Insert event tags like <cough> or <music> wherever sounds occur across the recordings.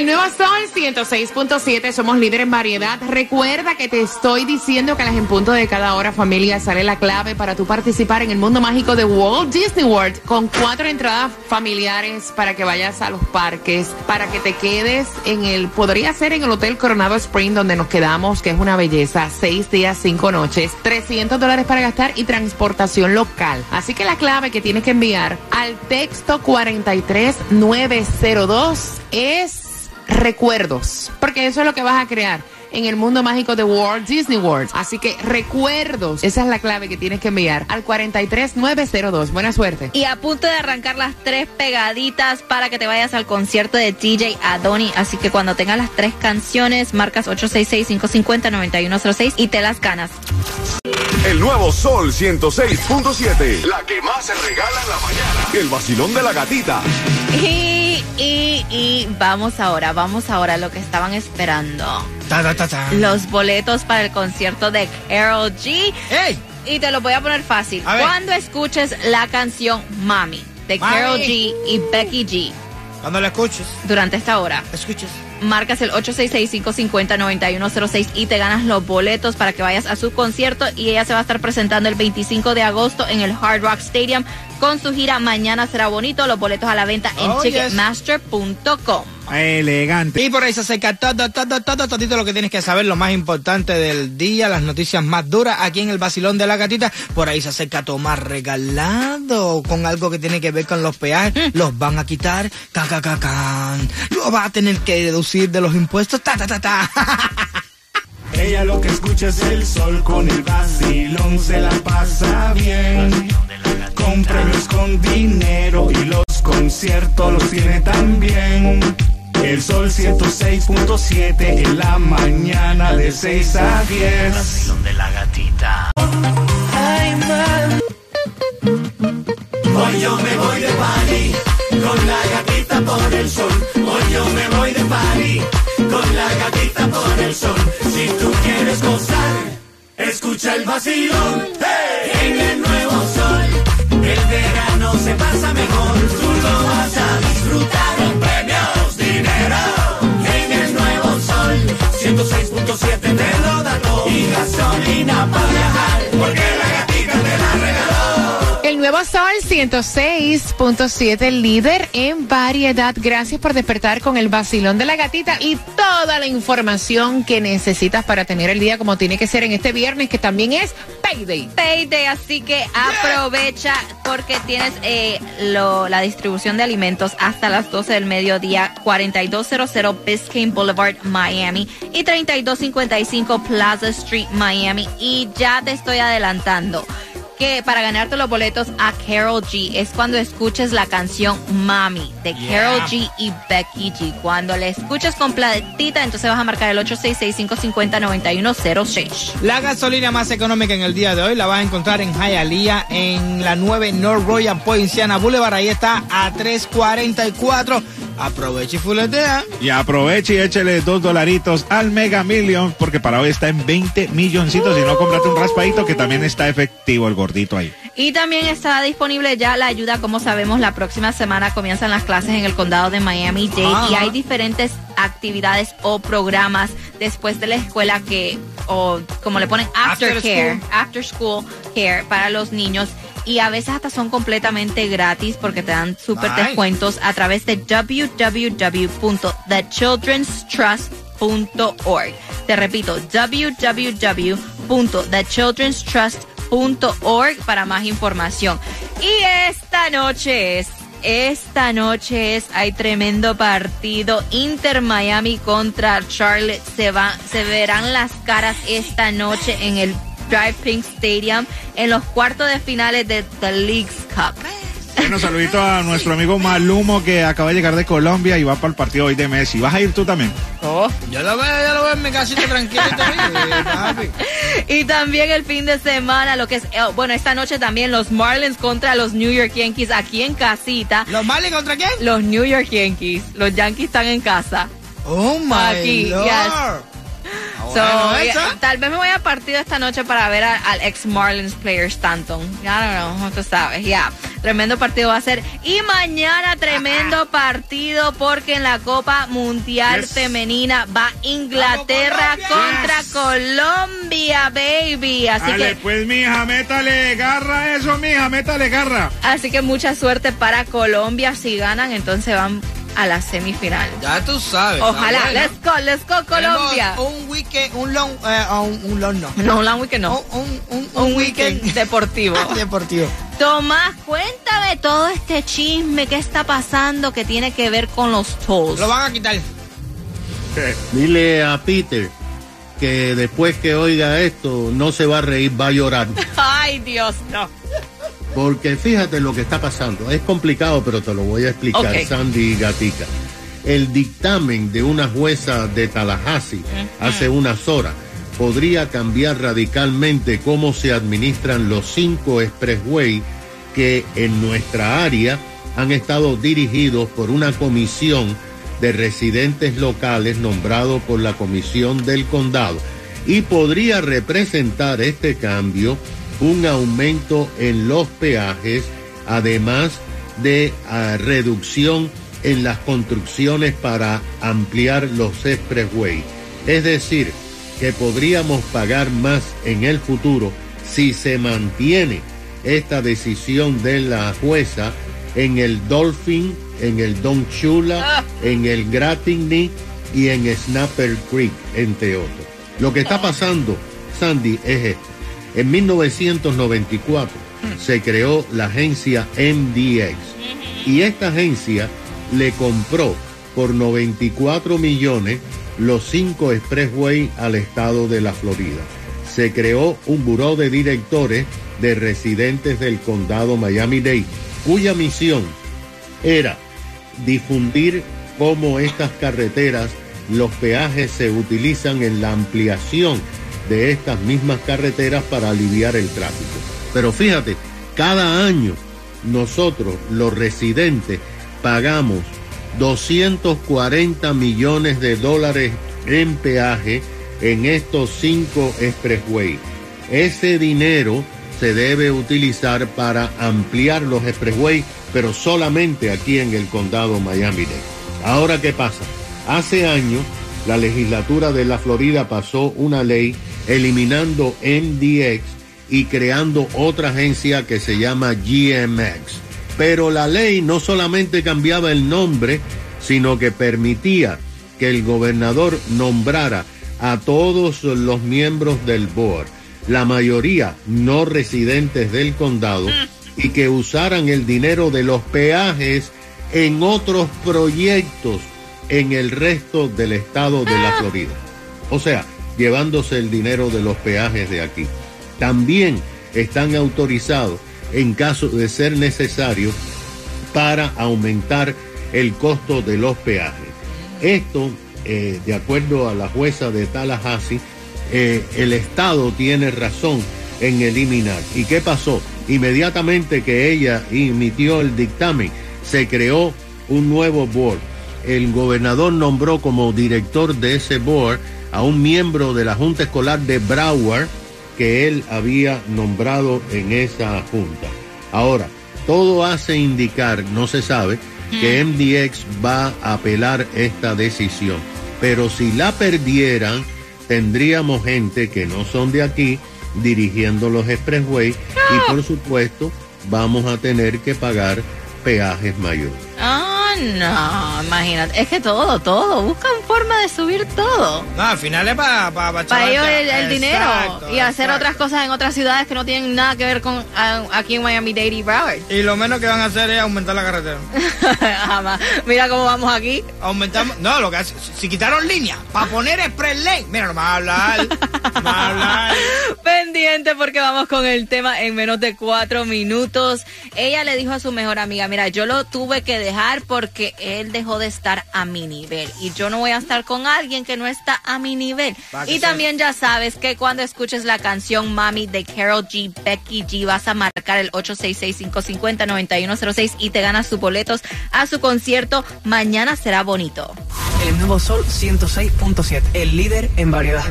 El nuevo Sol 106.7, somos líder en variedad. Recuerda que te estoy diciendo que a las en punto de cada hora, familia, sale la clave para tu participar en el mundo mágico de Walt Disney World con cuatro entradas familiares para que vayas a los parques, para que te quedes en el, podría ser en el Hotel Coronado Spring donde nos quedamos, que es una belleza, seis días, cinco noches, 300 dólares para gastar y transportación local. Así que la clave que tienes que enviar al texto 43902 es recuerdos, porque eso es lo que vas a crear en el mundo mágico de Walt Disney World. Así que recuerdos, esa es la clave que tienes que enviar al 43902. Buena suerte. Y a punto de arrancar las tres pegaditas para que te vayas al concierto de DJ Adoni. Así que cuando tengas las tres canciones, marcas 866-550-9106 y te las ganas. El nuevo Sol 106.7. La que más se regala en la mañana. El vacilón de la gatita. Y, y, vamos ahora, vamos ahora a lo que estaban esperando. Ta, ta, ta, ta. Los boletos para el concierto de Carol G. ¡Ey! Y te lo voy a poner fácil. A. Cuando escuches la canción Mami de Mami. Carol G y Becky G Cuando la escuches, durante esta hora, escuches. marcas el 866-550-9106 y te ganas los boletos para que vayas a su concierto y ella se va a estar presentando el 25 de agosto en el Hard Rock Stadium con su gira Mañana será bonito, los boletos a la venta en Oh, yes. ticketmaster.com. Elegante. Y por ahí se acerca todo, todo, todo, todito lo que tienes que saber, lo más importante del día, las noticias más duras aquí en el Basilón de la Gatita. Por ahí se acerca Tomás regalado con algo que tiene que ver con los peajes. Los van a quitar, ca, ca, ca, can. Lo va a tener que deducir de los impuestos, ta, ta, ta, ta. <laughs> Ella lo que escucha es el sol con el vacilón, se la pasa bien. Con dinero y los conciertos los tiene también. El sol 106.7 en la mañana de 6 a 10. Hoy yo me voy de party con la gatita por el sol. Hoy yo me voy de party con la gatita por el sol. Si tú quieres gozar, escucha el vacilón. ¡Hey! En el nuevo sol, verano se pasa mejor. Tú lo vas a disfrutar con premios, dinero. En el nuevo sol, 106.7 te lo da todo. Y gasolina para viajar, porque la gatita te la regaló. El nuevo Sol 106.7, líder en variedad. Gracias por despertar con el vacilón de la gatita y toda la información que necesitas para tener el día como tiene que ser en este viernes, que también es Payday. Payday, así que aprovecha porque tienes eh, lo- la distribución de alimentos hasta las 12 del mediodía, 4200 Biscayne Boulevard, Miami y 3255 Plaza Street, Miami. Y ya te estoy adelantando que para ganarte los boletos a Carol G es cuando escuches la canción Mami de Carol G y Becky G. Cuando la escuches completita, entonces vas a marcar el 866-550-9106. La gasolina más económica en el día de hoy la vas a encontrar en Hialeah, en la 9 North Royal Poinciana Boulevard. Ahí está a 344. Aprovecha y fuletea. Y aproveche y échele dos dolaritos al Mega Million, porque para hoy está en 20 milloncitos. Y no cómprate un raspadito, que también está efectivo el gordito ahí. Y también está disponible ya la ayuda, como sabemos, la próxima semana comienzan las clases en el condado de Miami-Dade y hay diferentes actividades o programas después de la escuela que, o como le ponen, after, After care, school. after school care para los niños. Y a veces hasta son completamente gratis porque te dan súper Nice. descuentos a través de www.thechildrenstrust.org. Te repito, www.thechildrenstrust.org para más información. Y esta noche es, esta noche es, hay tremendo partido Inter Miami contra Charlotte. Se va, se verán las caras esta noche en el Drive Pink Stadium en los cuartos de finales de The League's Cup. Bueno, saludito a nuestro amigo Malumo que acaba de llegar de Colombia y va para el partido hoy de Messi. ¿Vas a ir tú también? Oh. Yo lo veo, yo lo veo en mi casita <laughs> papi. Y también el fin de semana, lo que es, eh, bueno, esta noche también los Marlins contra los New York Yankees aquí en casita. ¿Los Marlins contra quién? Los New York Yankees, los Yankees están en casa. Oh my Aquí, lord. yes. So, bueno, tal vez me voy a partido esta noche para ver a- al ex Marlins player Stanton. Ya no, no, tú sabes, ya. Tremendo partido va a ser. Y mañana tremendo partido porque en la Copa Mundial Yes. Femenina va Inglaterra contra Colombia, baby. Así Dale, que pues, mija, métale garra eso, mija, métale garra. Así que mucha suerte para Colombia. Si ganan, entonces van a la semifinal. Ya tú sabes. Ojalá. bueno. Let's go, let's go, Colombia. Tenemos Un weekend, un long, eh, un, un long no. No, un long weekend no. Un, un, Un weekend deportivo. <laughs> deportivo. Tomás, cuéntame todo este chisme que está pasando que tiene que ver con los tolls. Lo van a quitar. Dile a Peter que después que oiga esto no se va a reír, va a llorar. <laughs> Ay, Dios, no. Porque fíjate lo que está pasando. Es complicado, pero te lo voy a explicar. Sandy y Gatica. El dictamen de una jueza de Tallahassee hace unas horas podría cambiar radicalmente cómo se administran los cinco expressway que en nuestra área han estado dirigidos por una comisión de residentes locales nombrado por la comisión del condado y podría representar este cambio un aumento en los peajes, además de ah, reducción en las construcciones para ampliar los expressway. Es decir, que podríamos pagar más en el futuro si se mantiene esta decisión de la jueza en el Dolphin, en el Don Chula, en el Gratigny y en Snapper Creek, entre otros. Lo que está pasando, Sandy, es esto. En 1994 se creó la agencia MDX y esta agencia le compró por 94 millones los cinco expressway al estado de la Florida. Se creó un buró de directores de residentes del condado Miami-Dade, cuya misión era difundir cómo estas carreteras, los peajes se utilizan en la ampliación de estas mismas carreteras para aliviar el tráfico. Pero fíjate, cada año nosotros, los residentes, pagamos 240 millones de dólares en peaje en estos cinco expressway. Ese dinero se debe utilizar para ampliar los expressway, pero solamente aquí en el condado Miami-Dade. Ahora, ¿qué pasa? Hace años, la legislatura de la Florida pasó una ley eliminando MDX y creando otra agencia que se llama GMX. Pero la ley no solamente cambiaba el nombre, sino que permitía que el gobernador nombrara a todos los miembros del board, la mayoría no residentes del condado, y que usaran el dinero de los peajes en otros proyectos en el resto del estado de la Florida. O sea, llevándose el dinero de los peajes de aquí. También están autorizados en caso de ser necesario para aumentar el costo de los peajes. Esto, eh, de acuerdo a la jueza de Tallahassee, eh, el Estado tiene razón en eliminar. ¿Y qué pasó? Inmediatamente que ella emitió el dictamen, se creó un nuevo board. El gobernador nombró como director de ese board a un miembro de la Junta Escolar de Broward que él había nombrado en esa junta. Ahora, todo hace indicar, no se sabe, que MDX va a apelar esta decisión. Pero si la perdieran, tendríamos gente que no son de aquí dirigiendo los expressway y por supuesto vamos a tener que pagar peajes mayores. Ah, No, imagínate. Es que todo, todo. Buscan forma de subir todo. No, al final es para para Para ellos el, el dinero y hacer otras cosas en otras ciudades que no tienen nada que ver con aquí en Miami-Dade y Broward. Y lo menos que van a hacer es aumentar la carretera. <laughs> Jamás. Mira cómo vamos aquí. Aumentamos. No, lo que hace. Si quitaron línea para poner express lane. Mira, no me a hablar. No me a hablar. <laughs> Pendiente porque vamos con el tema en menos de cuatro minutos. Ella le dijo a su mejor amiga, mira, yo lo tuve que dejar porque él dejó de estar a mi nivel. Y yo no voy a estar con alguien que no está a mi nivel. Y sea. también ya sabes que cuando escuches la canción Mami de Carol G, Becky G, vas a marcar el 866-550-9106 y te ganas sus boletos a su concierto. Mañana será bonito. El nuevo Sol 106.7, el líder en variedad.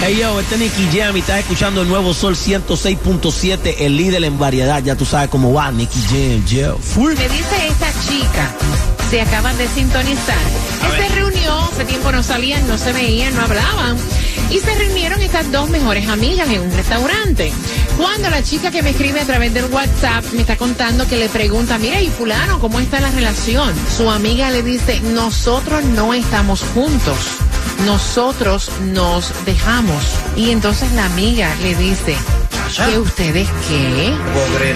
Hey yo, este es Nicky Jam y estás escuchando el nuevo Sol 106.7, el líder en variedad. Ya tú sabes cómo va, Nicky Jam, yeah. Fui. Me dice esta chica, se acaban de sintonizar, que se reunió, hace tiempo no salían, no se veían, no hablaban, y se reunieron estas dos mejores amigas en un restaurante. Cuando la chica que me escribe a través del WhatsApp me está contando que le pregunta, mira, y fulano, ¿cómo está la relación? Su amiga le dice, nosotros no estamos juntos. Nosotros nos dejamos. Y entonces la amiga le dice, ¿que ustedes qué?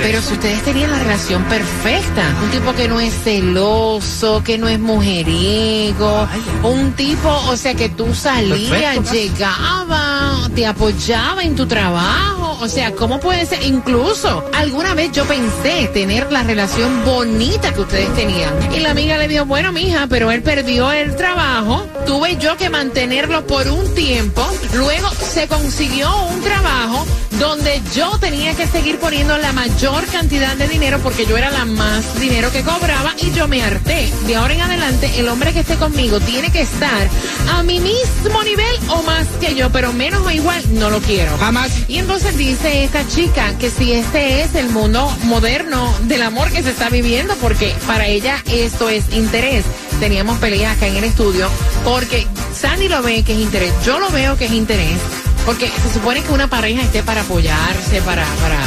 Pero si ustedes tenían la relación perfecta, un tipo que no es celoso, que no es mujeriego, un tipo, o sea, que tú salías, Perfecto, llegaba, te apoyaba en tu trabajo, o sea, ¿cómo puede ser? Incluso, alguna vez yo pensé tener la relación bonita que ustedes tenían. Y la amiga le dijo, bueno, mija, pero él perdió el trabajo, tuve yo que mantenerlo por un tiempo, luego se consiguió un trabajo donde yo tenía que seguir poniendo la mayor cantidad de dinero porque yo era la más dinero que cobraba y yo me harté. De ahora en adelante, el hombre que esté conmigo tiene que estar a mi mismo nivel o más que yo, pero menos o igual no lo quiero. Jamás. Y entonces dice esta chica que si este es el mundo moderno del amor que se está viviendo, porque para ella esto es interés. Teníamos peleas acá en el estudio, porque Sandy lo ve que es interés, yo lo veo que es interés, porque se supone que una pareja esté para apoyarse, para, para,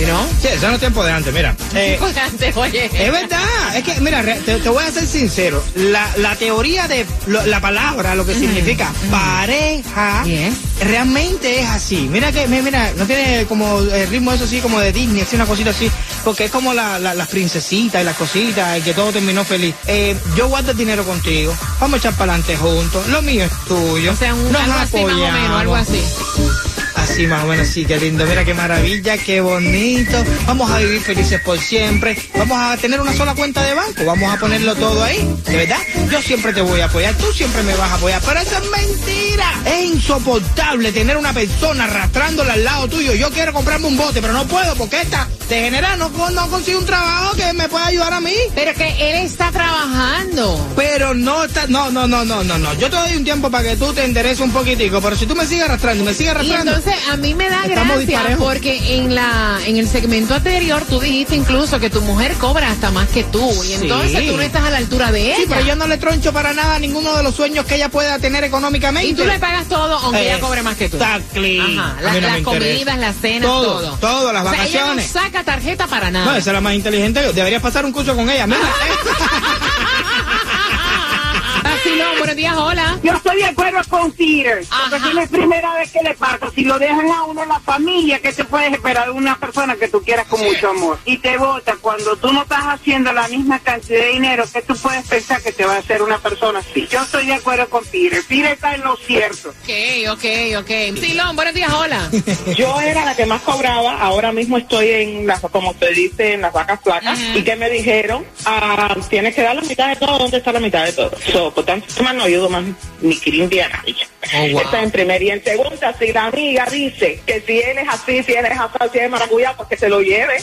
you know? Sí, eso no es tiempo de antes, mira. <laughs> Eh, Antes, oye. Es verdad, es que, mira, te, te voy a ser sincero. La, la teoría de lo- la palabra, lo que significa pareja, Yes. Realmente es así. Mira que, mi- mira, no tiene como el ritmo eso así como de Disney, así una cosita así, porque es como la, la- las princesitas y las cositas y que todo terminó feliz. Eh, yo guardo el dinero contigo, vamos a echar para adelante juntos, lo mío es tuyo. O sea, un, nos algo así más o menos, algo así. Así más o menos, sí, qué lindo. Mira qué maravilla, qué bonito. Vamos a vivir felices por siempre. Vamos a tener una sola cuenta de banco. Vamos a ponerlo todo ahí. De verdad, yo siempre te voy a apoyar. Tú siempre me vas a apoyar. Pero eso es mentira. Es insoportable tener una persona arrastrándola al lado tuyo. Yo quiero comprarme un bote, pero no puedo porque esta de general no, no consigue un trabajo que me pueda ayudar a mí. Pero que él está trabajando. Pero no está, no, no, no, no, no, no. Yo te doy un tiempo para que tú te endereces un poquitico, pero si tú me sigues arrastrando, me sigues Y arrastrando. entonces a mí me da gracia porque en la en el segmento anterior tú dijiste incluso que tu mujer cobra hasta más que tú y Sí. entonces tú no estás a la altura de ella. Sí, pero yo no le troncho para nada ninguno de los sueños que ella pueda tener económicamente. Y tú le pagas todo aunque ella cobre más que tú. Exactly. Ajá, la- no las comidas, las cenas, Todo, todo. todo, las O sea, ella vacaciones. no saca tarjeta para nada. No, esa es la más inteligente. Deberías pasar un curso con ella. Mira, Vacilón, <laughs> buenos días, hola. Yo estoy de acuerdo con Peter, porque es primera vez que le pasa. Si lo dejan a uno en la familia, ¿qué te puedes esperar de una persona que tú quieras con mucho amor? Y te vota cuando tú no estás haciendo la misma cantidad de dinero que tú puedes pensar que te va a hacer una persona así. Yo estoy de acuerdo con Peter. Peter está en lo cierto. Ok, ok, ok. Silón, buenos días, hola. <laughs> Yo era la que más cobraba, ahora mismo estoy en las, como se dice, en las vacas flacas, y que me dijeron, ah, tienes que dar la mitad de todo, ¿dónde está la mitad de todo? So, por tanto, más no ayudo más ni Kirindia a nadie. Oh, wow. Esta en primera. Y en segunda, si la amiga dice que si él es así, si él es así, si él es maracuyá, pues que se lo lleve.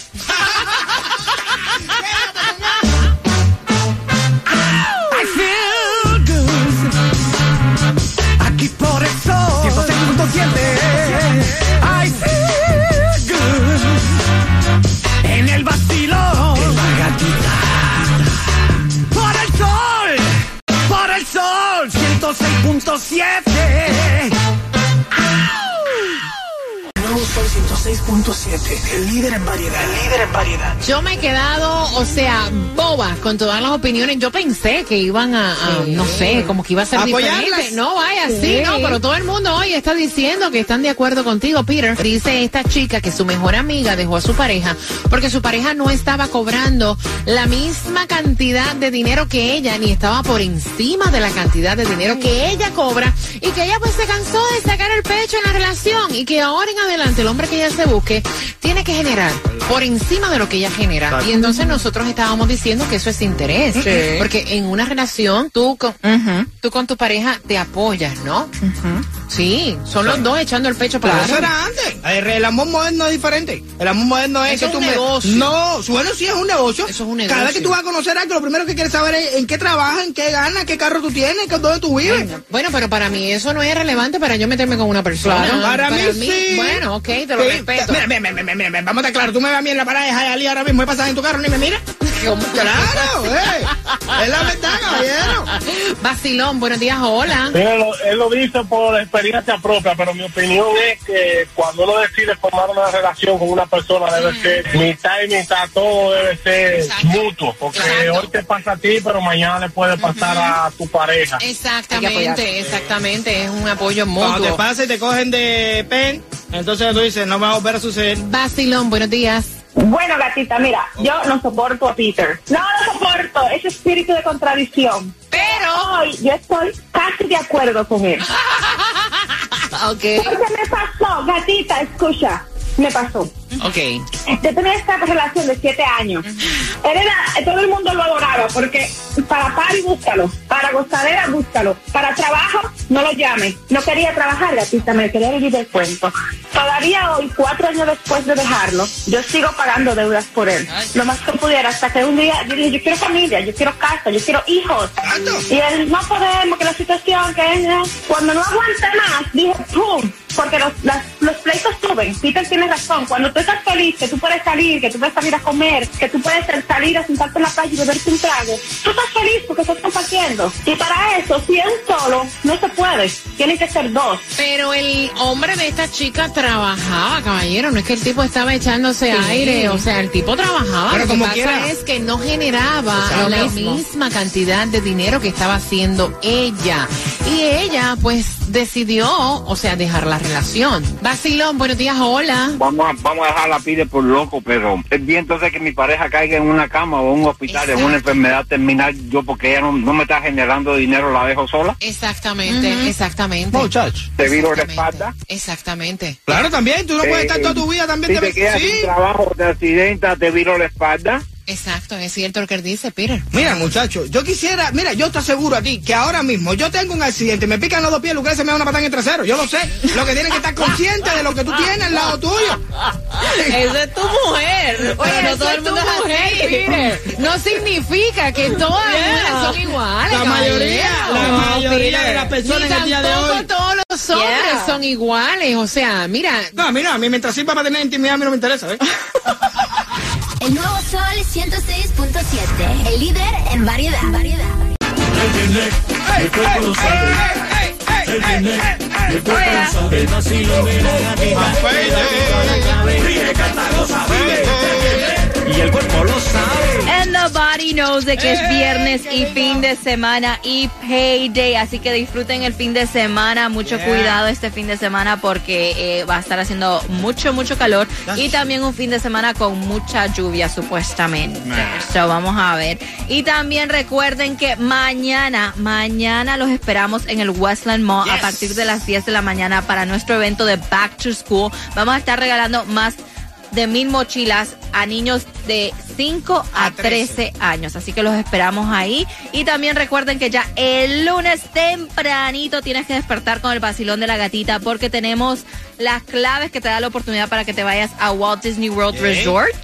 106.7. El líder en variedad. El líder en variedad. Yo me he quedado, o sea, boba con todas las opiniones. Yo pensé que iban a, a, no sé, como que iba a ser Apoyarlas. diferente. No, vaya, sí, Sí. no, pero todo el mundo hoy está diciendo que están de acuerdo contigo, Peter. Dice esta chica que su mejor amiga dejó a su pareja porque su pareja no estaba cobrando la misma cantidad de dinero que ella, ni estaba por encima de la cantidad de dinero que ella cobra y que ella pues se cansó de sacar el pecho en la relación y que ahora en adelante el hombre que ella se busque tiene que generar por encima de lo que ella genera. Y entonces nosotros estábamos diciendo que eso es interés. Sí. Porque en una relación tú con, tú con tu pareja te apoyas, ¿no? Sí, son los dos echando el pecho para Pero eso era antes. El, amor moderno es diferente. El amor moderno es Eso que es tú un me- negocio. No, bueno, sí es un negocio. Eso es un Cada vez negocio. que tú vas a conocer algo, lo primero que quieres saber es en qué trabajas, en qué ganas, qué carro tú tienes, qué- dónde tú vives. Bueno, pero para mí eso no es relevante para yo meterme con una persona. Claro, para mí sí. Bueno, ok, te lo Sí, respeto. Mira, mira, mira, mira, mira, vamos a estar claros. Tú me ves a mí en la parada de Hialeah ahora mismo, he pasado en tu carro ni me mira. Claro, eh. Es la verdad, caballero. Vacilón, buenos días, hola. Él lo, él lo dice por experiencia propia, pero mi opinión es que cuando uno decide formar una relación con una persona debe ser mitad y mitad, todo debe ser mutuo, porque Exacto. hoy te pasa a ti, pero mañana le puede pasar a tu pareja. Exactamente, exactamente, es un apoyo Cuando te mutuo. pasa y te cogen de pen, entonces tú dices, no me va a volver a suceder. Vacilón, buenos días. Bueno, gatita, mira, yo no soporto a Peter. No lo soporto, ese espíritu de contradicción. Pero, Hoy yo estoy casi de acuerdo con él. <laughs> ok, Porque me pasó, gatita, escucha, me pasó. ok. Yo tenía esta relación de siete años. Era, todo el mundo lo adoraba porque para party búscalo, para gozadera búscalo, para trabajo no lo llame. No quería trabajar, gatita, me quería vivir del cuento. Todavía hoy, cuatro años después de dejarlo, yo sigo pagando deudas por él. Lo más que pudiera, hasta que un día yo dije, yo quiero familia, yo quiero casa, yo quiero hijos. Y él, no podemos, que la situación, que es... Cuando no aguanté más, dije, ¡pum! Porque los, las- los pleitos suben. Peter tiene razón. Cuando tú estás feliz, que tú puedes salir, que tú puedes salir a comer, que tú puedes salir a sentarte en la playa y beberte un trago, tú estás feliz porque estás compartiendo. Y para eso, si es un solo, no se puede. Tienen que ser dos. Pero el hombre de esta chica trabajaba, caballero. No es que el tipo estaba echándose aire. O sea, el tipo trabajaba. Pero Lo que pasa quiera. es que no generaba la mismo. misma cantidad de dinero que estaba haciendo ella. Y ella, pues, decidió, o sea, dejar la relación. Vacilón, buenos días, hola. Vamos a, vamos a dejar la pide por loco, pero es bien entonces que mi pareja caiga en una cama o en un hospital, en una enfermedad terminal, yo porque ella no, no me está generando dinero, la dejo sola. Exactamente, exactamente. Muchacho. Te viro la espalda. Exactamente. Claro, también, tú no puedes estar Eh, toda tu vida también. Si te te quedas sí. sin trabajo, te accidentas, te viro la espalda. Exacto, es cierto lo que él dice, Peter. Mira, muchacho, yo quisiera, mira, yo te aseguro a ti que ahora mismo yo tengo un accidente, me pican los dos pies, Lucrecia me da una patada en el trasero. Yo lo sé. Lo que tienes que estar consciente de lo que tú tienes al lado tuyo. Esa es tu mujer. Oye, Pero no eso todo es el tu mundo es mujer. Peter. No significa que todas las Yeah. mujeres son iguales. La mayoría, la No, mayoría Peter. de las personas Ni en el día de tampoco hoy. todos los hombres Yeah. son iguales. O sea, mira, No, a mí no, a mí mientras sirva para tener intimidad a mí no me interesa, ¿eh? <laughs> El nuevo Sol 106.7. El líder en variedad. variedad. El. Y el cuerpo lo sabe. Knows de que es viernes y fin de semana y payday, así que disfruten el fin de semana, mucho cuidado este fin de semana porque eh, va a estar haciendo mucho, mucho calor y también un fin de semana con mucha lluvia supuestamente. So, vamos a ver. Y también recuerden que mañana, mañana los esperamos en el Westland Mall a partir de las 10 de la mañana para nuestro evento de Back to School. Vamos a estar regalando más de mil mochilas a niños de 5 a 13 años. Así que los esperamos ahí. Y también recuerden que ya el lunes tempranito tienes que despertar con el vacilón de la gatita porque tenemos las claves que te da la oportunidad para que te vayas a Walt Disney World Resort.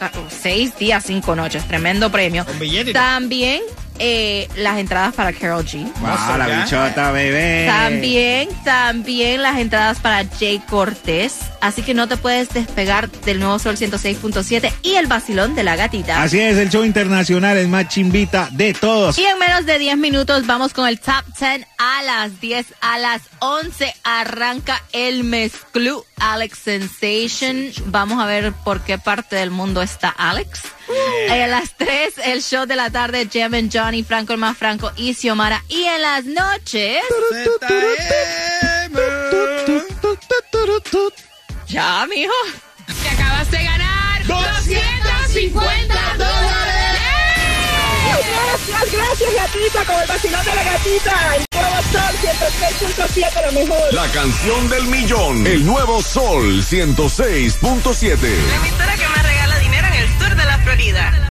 Ah, Seis días, cinco noches. Tremendo premio. También eh, las entradas para Carol G. Ah, la bichota, bebé. También, también las entradas para Jay Cortés Así que no te puedes despegar del nuevo Sol 106.7 y el vacilón de la gatita. Así es, el show internacional es más chimbita de todos. Y en menos de 10 minutos vamos con el top 10 a las 10, a las 11 arranca el mezclú Alex Sensation. Vamos a ver por qué parte del mundo está Alex. Eh, a las 3 el show de la tarde, Jem and Johnny, Franco el más Franco y Xiomara. Y en las noches... Ya, mijo. Te acabas de ganar 250 dólares. Gracias, gracias, gatita, con el vacilón de la gatita. El nuevo Sol 106.7, lo mejor. La canción del millón. El nuevo Sol 106.7. La emisora que más regala dinero en el sur de la Florida.